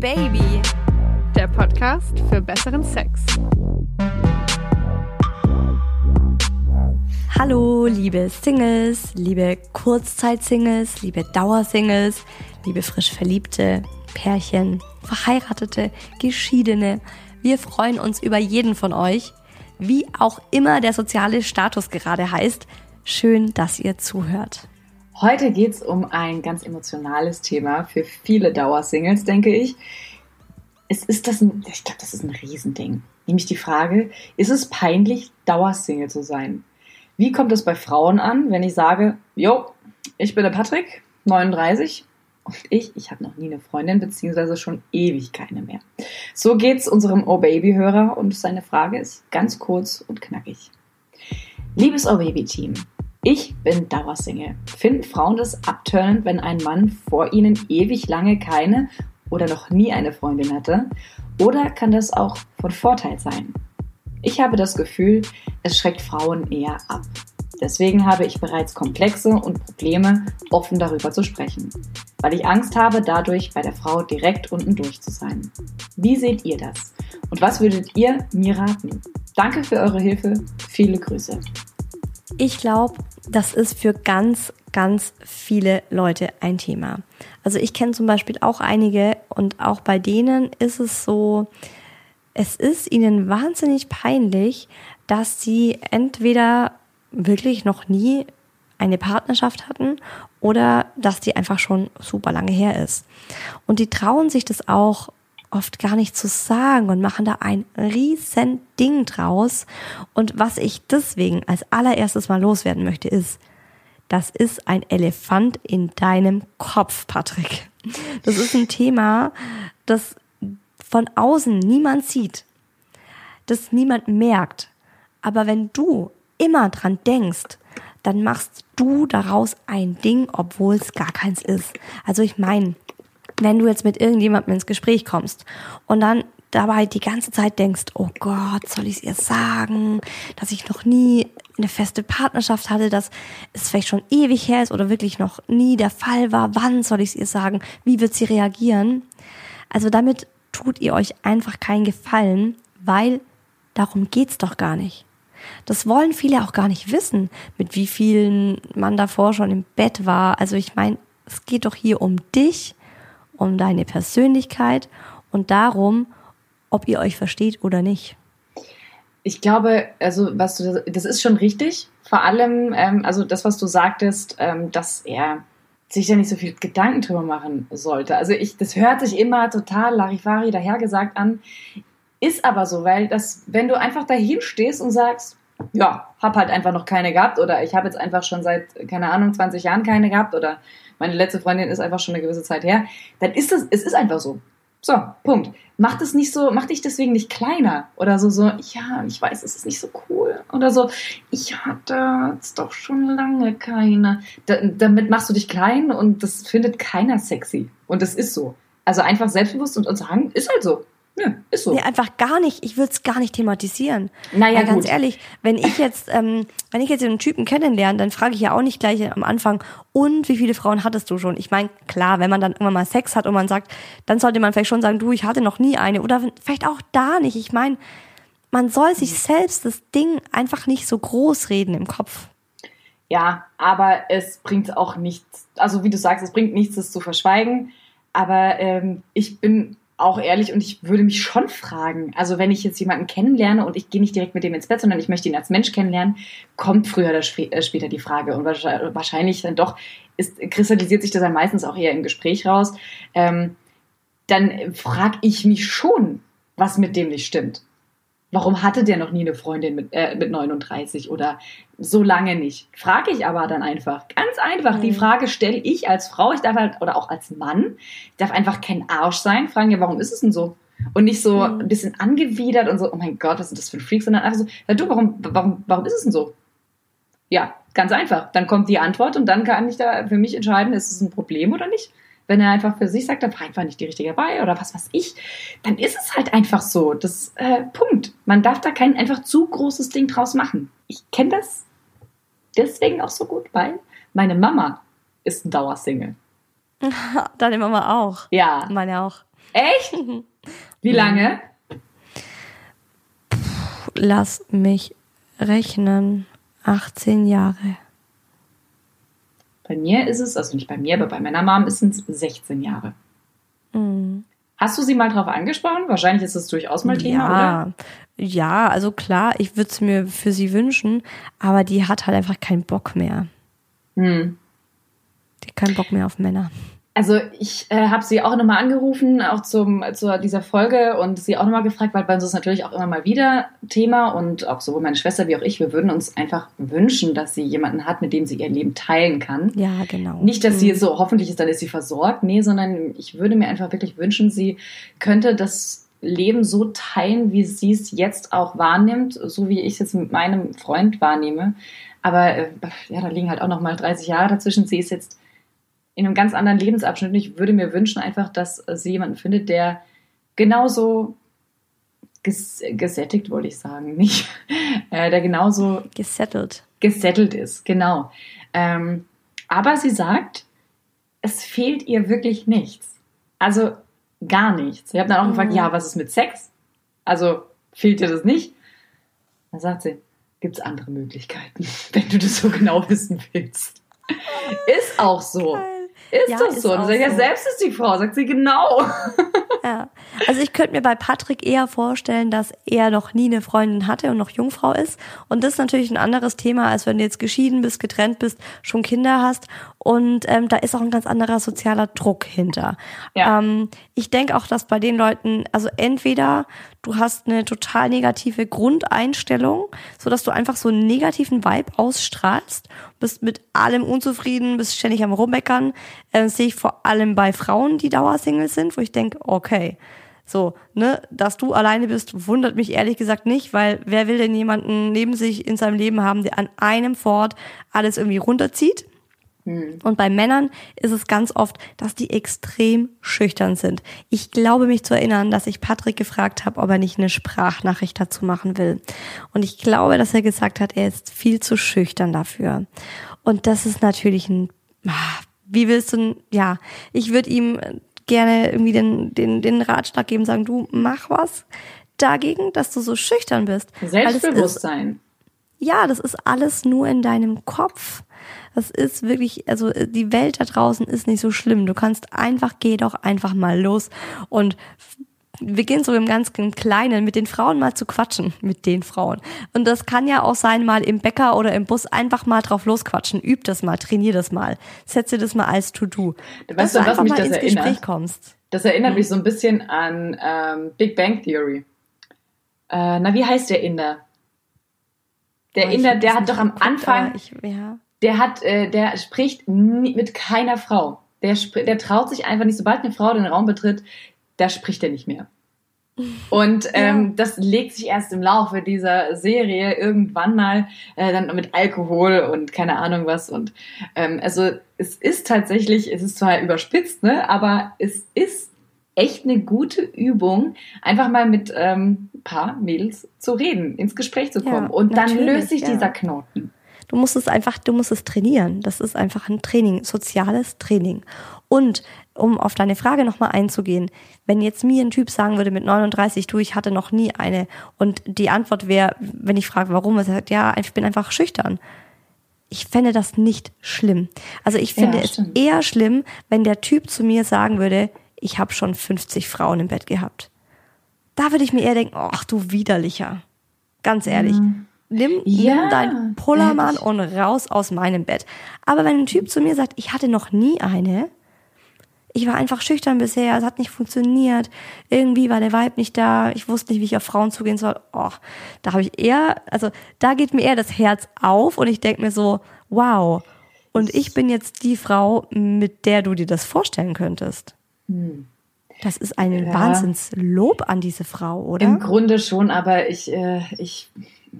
Baby, der Podcast für besseren Sex. Hallo, liebe Singles, liebe Kurzzeit-Singles, liebe Dauersingles, liebe frisch Verliebte, Pärchen, Verheiratete, Geschiedene. Wir freuen uns über jeden von euch, wie auch immer der soziale Status gerade heißt. Schön, dass ihr zuhört. Heute geht es um ein ganz emotionales Thema für viele Dauersingles, denke ich. Es ist das, ein, ich glaube, das ist ein Riesending. Nämlich die Frage, ist es peinlich, Dauersingle zu sein? Wie kommt es bei Frauen an, wenn ich sage, jo, ich bin der Patrick, 39, und ich, ich habe noch nie eine Freundin, beziehungsweise schon ewig keine mehr. So geht's unserem Oh Baby-Hörer und seine Frage ist ganz kurz und knackig. Liebes Oh Baby-Team, ich bin Dauersingle. Finden Frauen das abturnend, wenn ein Mann vor ihnen ewig lange keine oder noch nie eine Freundin hatte? Oder kann das auch von Vorteil sein? Ich habe das Gefühl, es schreckt Frauen eher ab. Deswegen habe ich bereits Komplexe und Probleme, offen darüber zu sprechen, weil ich Angst habe, dadurch bei der Frau direkt unten durch zu sein. Wie seht ihr das? Und was würdet ihr mir raten? Danke für eure Hilfe. Viele Grüße. Ich glaube, das ist für ganz, ganz viele Leute ein Thema. Also ich kenne zum Beispiel auch einige und auch bei denen ist es so, es ist ihnen wahnsinnig peinlich, dass sie entweder wirklich noch nie eine Partnerschaft hatten oder dass die einfach schon super lange her ist. Und die trauen sich das auch oft gar nicht zu sagen und machen da ein riesen Ding draus. Und was ich deswegen als allererstes mal loswerden möchte, ist, das ist ein Elefant in deinem Kopf, Patrick. Das ist ein Thema, das von außen niemand sieht, das niemand merkt. Aber wenn du immer dran denkst, dann machst du daraus ein Ding, obwohl es gar keins ist. Also ich meine, wenn du jetzt mit irgendjemandem ins Gespräch kommst und dann dabei die ganze Zeit denkst, oh Gott, soll ich es ihr sagen, dass ich noch nie eine feste Partnerschaft hatte, dass es vielleicht schon ewig her ist oder wirklich noch nie der Fall war, wann soll ich es ihr sagen, wie wird sie reagieren? Also damit tut ihr euch einfach keinen Gefallen, weil darum geht's doch gar nicht. Das wollen viele auch gar nicht wissen, mit wie vielen man davor schon im Bett war. Also ich meine, es geht doch hier um dich um deine Persönlichkeit und darum, ob ihr euch versteht oder nicht. Ich glaube, also was du, das ist schon richtig. Vor allem, ähm, also das, was du sagtest, ähm, dass er sich da nicht so viel Gedanken drüber machen sollte. Also ich, das hört sich immer total Larifari dahergesagt an, ist aber so, weil das, wenn du einfach dahin stehst und sagst, ja, hab halt einfach noch keine gehabt oder ich habe jetzt einfach schon seit, keine Ahnung, 20 Jahren keine gehabt oder meine letzte Freundin ist einfach schon eine gewisse Zeit her, dann ist es, es ist einfach so. So, Punkt. Mach das nicht so, mach dich deswegen nicht kleiner oder so, so, ja, ich weiß, es ist nicht so cool oder so, ich hatte jetzt doch schon lange keine. Da, damit machst du dich klein und das findet keiner sexy. Und das ist so. Also einfach selbstbewusst und, und sagen, ist halt so. Ja, ist so. Nee, einfach gar nicht. Ich würde es gar nicht thematisieren. Naja, Weil ganz gut. ehrlich, wenn ich jetzt, ähm, wenn ich jetzt einen Typen kennenlerne, dann frage ich ja auch nicht gleich am Anfang, und wie viele Frauen hattest du schon? Ich meine, klar, wenn man dann irgendwann mal Sex hat und man sagt, dann sollte man vielleicht schon sagen, du, ich hatte noch nie eine. Oder vielleicht auch da nicht. Ich meine, man soll sich selbst das Ding einfach nicht so groß reden im Kopf. Ja, aber es bringt auch nichts, also wie du sagst, es bringt nichts, das zu verschweigen. Aber ähm, ich bin auch ehrlich und ich würde mich schon fragen, also wenn ich jetzt jemanden kennenlerne und ich gehe nicht direkt mit dem ins Bett, sondern ich möchte ihn als Mensch kennenlernen, kommt früher oder äh, später die Frage und wahrscheinlich dann doch ist, kristallisiert sich das dann meistens auch eher im Gespräch raus. Ähm, dann frage ich mich schon, was mit dem nicht stimmt. Warum hatte der noch nie eine Freundin mit, äh, mit 39 oder so lange nicht? Frage ich aber dann einfach. Ganz einfach. Mhm. Die Frage stelle ich als Frau, ich darf halt, oder auch als Mann, ich darf einfach kein Arsch sein, fragen ja, warum ist es denn so? Und nicht so mhm. ein bisschen angewidert und so, oh mein Gott, was ist das für ein Freak, sondern einfach so, ja, du, warum, warum, warum ist es denn so? Ja, ganz einfach. Dann kommt die Antwort und dann kann ich da für mich entscheiden, ist es ein Problem oder nicht. Wenn er einfach für sich sagt, da war einfach nicht die richtige dabei oder was weiß ich, dann ist es halt einfach so. Das äh, Punkt. Man darf da kein einfach zu großes Ding draus machen. Ich kenne das deswegen auch so gut, weil meine Mama ist ein Dauersingle. Deine Mama auch. Ja. Meine auch. Echt? Wie lange? Lass mich rechnen. 18 Jahre. Bei mir ist es, also nicht bei mir, aber bei meiner Mom ist es 16 Jahre. Mhm. Hast du sie mal drauf angesprochen? Wahrscheinlich ist es durchaus mal Thema, ja, oder? ja, also klar, ich würde es mir für sie wünschen, aber die hat halt einfach keinen Bock mehr. Hm. Die hat keinen Bock mehr auf Männer. Also ich äh, habe sie auch nochmal angerufen, auch zum, zu dieser Folge und sie auch nochmal gefragt, weil bei uns ist natürlich auch immer mal wieder Thema und auch sowohl meine Schwester wie auch ich, wir würden uns einfach wünschen, dass sie jemanden hat, mit dem sie ihr Leben teilen kann. Ja, genau. Nicht, dass sie so, hoffentlich ist, dann ist sie versorgt, nee, sondern ich würde mir einfach wirklich wünschen, sie könnte das Leben so teilen, wie sie es jetzt auch wahrnimmt, so wie ich es jetzt mit meinem Freund wahrnehme. Aber äh, ja, da liegen halt auch noch mal 30 Jahre dazwischen. Sie ist jetzt in einem ganz anderen Lebensabschnitt. Und ich würde mir wünschen einfach, dass sie jemanden findet, der genauso ges gesättigt, wollte ich sagen, nicht, äh, der genauso Gesettelt. gesettelt ist, genau. Ähm, aber sie sagt, es fehlt ihr wirklich nichts. Also gar nichts. Ich habe dann auch Mhm. gefragt, ja, was ist mit Sex? Also fehlt dir das nicht? Dann sagt sie, gibt es andere Möglichkeiten, wenn du das so genau wissen willst. Ist auch so. Ist Ja, doch ist so. Und auch sag ich, ja, so. selbst ist die Frau, sagt sie genau. Ja. Also ich könnte mir bei Patrick eher vorstellen, dass er noch nie eine Freundin hatte und noch Jungfrau ist. Und das ist natürlich ein anderes Thema, als wenn du jetzt geschieden bist, getrennt bist, schon Kinder hast. Und ähm, da ist auch ein ganz anderer sozialer Druck hinter. Ja. Ähm, ich denke auch, dass bei den Leuten, also entweder du hast eine total negative Grundeinstellung, so dass du einfach so einen negativen Vibe ausstrahlst, bist mit allem unzufrieden, bist ständig am Rummeckern. Äh, das sehe ich vor allem bei Frauen, die Dauersingle sind, wo ich denke, okay, so, ne, dass du alleine bist, wundert mich ehrlich gesagt nicht, weil wer will denn jemanden neben sich in seinem Leben haben, der an einem Fort alles irgendwie runterzieht? Und bei Männern ist es ganz oft, dass die extrem schüchtern sind. Ich glaube mich zu erinnern, dass ich Patrick gefragt habe, ob er nicht eine Sprachnachricht dazu machen will. Und ich glaube, dass er gesagt hat, er ist viel zu schüchtern dafür. Und das ist natürlich ein, ah, wie willst du, ja, ich würde ihm gerne irgendwie den, den, den Ratschlag geben, sagen, du mach was dagegen, dass du so schüchtern bist. Ist- Selbstbewusstsein. ja, das ist alles nur in deinem Kopf. Das ist wirklich, also äh, die Welt da draußen ist nicht so schlimm. Du kannst einfach, geh doch einfach mal los und beginn so im ganz Kleinen mit den Frauen mal zu quatschen, mit den Frauen. Und das kann ja auch sein, mal im Bäcker oder im Bus einfach mal drauf losquatschen. Üb das mal, trainier das mal. Setze das mal als To-Do. Weißt du, was mich das erinnert? Gespräch kommst. Das erinnert mich so ein bisschen an ähm, Big Bang Theory. Äh, na, wie heißt der Inder? Der ich Inder, der hat doch am Anfang, aber Ich, ja. Der hat, äh, der spricht nie, mit keiner Frau. Der, der traut sich einfach nicht, sobald eine Frau den Raum betritt, da spricht er nicht mehr. Und ähm, das legt sich erst im Laufe dieser Serie irgendwann mal äh, dann mit Alkohol und keine Ahnung was. Und ähm, also es ist tatsächlich, es ist zwar überspitzt, ne, aber es ist echt eine gute Übung, einfach mal mit ähm, ein paar Mädels zu reden, ins Gespräch zu kommen. Ja, und dann löst sich ja. dieser Knoten. Du musst es einfach, du musst es trainieren. Das ist einfach ein Training, soziales Training. Und um auf deine Frage nochmal einzugehen, wenn jetzt mir ein Typ sagen würde mit 39, du, ich hatte noch nie eine, und die Antwort wäre, wenn ich frage, warum, er sagt, ja, ich bin einfach schüchtern. Ich fände das nicht schlimm. Also ich Ja, finde es stimmt. eher schlimm, wenn der Typ zu mir sagen würde, ich habe schon 50 Frauen im Bett gehabt. Da würde ich mir eher denken, ach du widerlicher. Ganz ehrlich. Nimm, Ja, nimm dein Pullermann hätte ich- und raus aus meinem Bett. Aber wenn ein Typ zu mir sagt, ich hatte noch nie eine, ich war einfach schüchtern bisher, es hat nicht funktioniert, irgendwie war der Vibe nicht da, ich wusste nicht, wie ich auf Frauen zugehen soll, oh, da habe ich eher, also da geht mir eher das Herz auf und ich denke mir so, wow, und ich bin jetzt die Frau, mit der du dir das vorstellen könntest. Das ist ein Ja. Wahnsinnslob an diese Frau, oder? Im Grunde schon, aber ich, äh, ich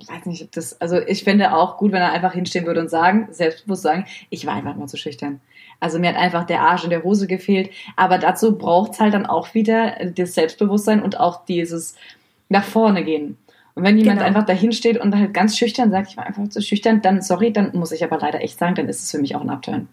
weiß nicht, ob das, also ich finde auch gut, wenn er einfach hinstehen würde und sagen, selbstbewusst sagen, ich war einfach mal zu schüchtern. Also mir hat einfach der Arsch in der Hose gefehlt, aber dazu braucht's halt dann auch wieder das Selbstbewusstsein und auch dieses nach vorne gehen. Und wenn jemand Genau. einfach dahin steht und halt ganz schüchtern sagt, ich war einfach zu schüchtern, dann, sorry, dann muss ich aber leider echt sagen, dann ist es für mich auch ein Upturn.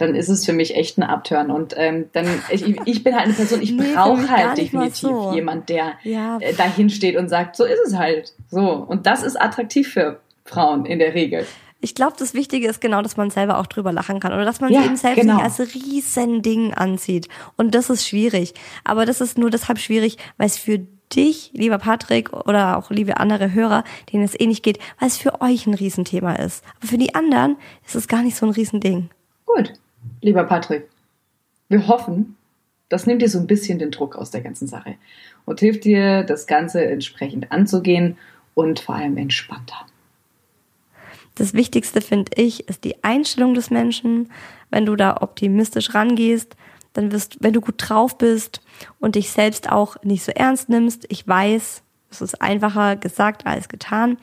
Dann ist es für mich echt ein Abturn. Und ähm, dann, ich, ich bin halt eine Person, ich nee, brauche halt definitiv so. jemand, der ja. äh, dahin steht und sagt, so ist es halt. So. Und das ist attraktiv für Frauen in der Regel. Ich glaube, das Wichtige ist genau, dass man selber auch drüber lachen kann oder dass man ja, sich eben selbst genau. nicht als riesen Ding anzieht. Und das ist schwierig. Aber das ist nur deshalb schwierig, weil es für dich, lieber Patrick oder auch liebe andere Hörer, denen es ähnlich geht, weil es für euch ein Riesenthema ist. Aber für die anderen ist es gar nicht so ein Riesending. Gut, lieber Patrick. Wir hoffen, das nimmt dir so ein bisschen den Druck aus der ganzen Sache und hilft dir, das Ganze entsprechend anzugehen und vor allem entspannter. Das Wichtigste finde ich, ist die Einstellung des Menschen. Wenn du da optimistisch rangehst, dann wirst, wenn du gut drauf bist und dich selbst auch nicht so ernst nimmst. Ich weiß, es ist einfacher gesagt als getan.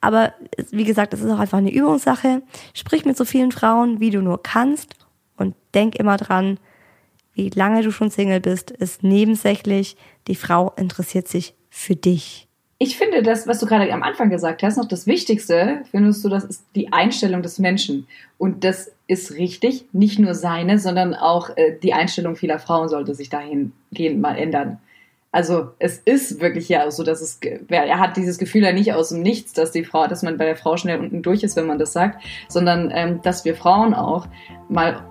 Aber wie gesagt, es ist auch einfach eine Übungssache. Sprich mit so vielen Frauen, wie du nur kannst und denk immer dran, wie lange du schon Single bist, ist nebensächlich. Die Frau interessiert sich für dich ich finde das, was du gerade am Anfang gesagt hast, noch das Wichtigste, findest du, das ist die Einstellung des Menschen. Und das ist richtig, nicht nur seine, sondern auch äh, die Einstellung vieler Frauen sollte sich dahingehend mal ändern. Also es ist wirklich ja so, dass es, er hat dieses Gefühl ja nicht aus dem Nichts, dass die Frau, dass man bei der Frau schnell unten durch ist, wenn man das sagt, sondern ähm, dass wir Frauen auch mal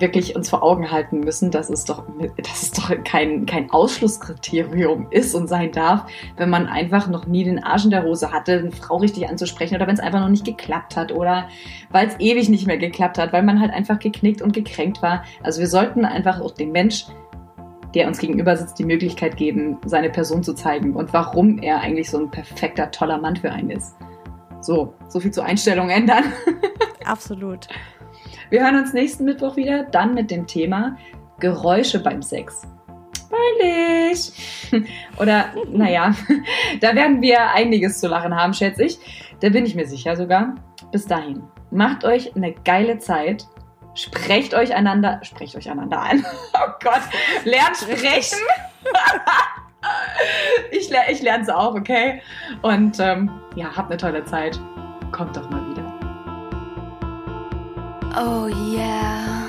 wirklich uns vor Augen halten müssen, dass es doch, dass es doch kein, kein Ausschlusskriterium ist und sein darf, wenn man einfach noch nie den Arsch in der Hose hatte, eine Frau richtig anzusprechen oder wenn es einfach noch nicht geklappt hat oder weil es ewig nicht mehr geklappt hat, weil man halt einfach geknickt und gekränkt war. Also wir sollten einfach auch dem Mensch, der uns gegenüber sitzt, die Möglichkeit geben, seine Person zu zeigen und warum er eigentlich so ein perfekter, toller Mann für einen ist. So, so viel zur Einstellung ändern. Absolut. Wir hören uns nächsten Mittwoch wieder, dann mit dem Thema Geräusche beim Sex. Peinlich. Oder, naja, da werden wir einiges zu lachen haben, schätze ich. Da bin ich mir sicher sogar. Bis dahin, macht euch eine geile Zeit. Sprecht euch einander, sprecht euch einander an. Oh Gott, lernt sprechen. ich, ich lerne es auch, okay? Und ähm, ja, habt eine tolle Zeit. Kommt doch mal wieder. Oh yeah.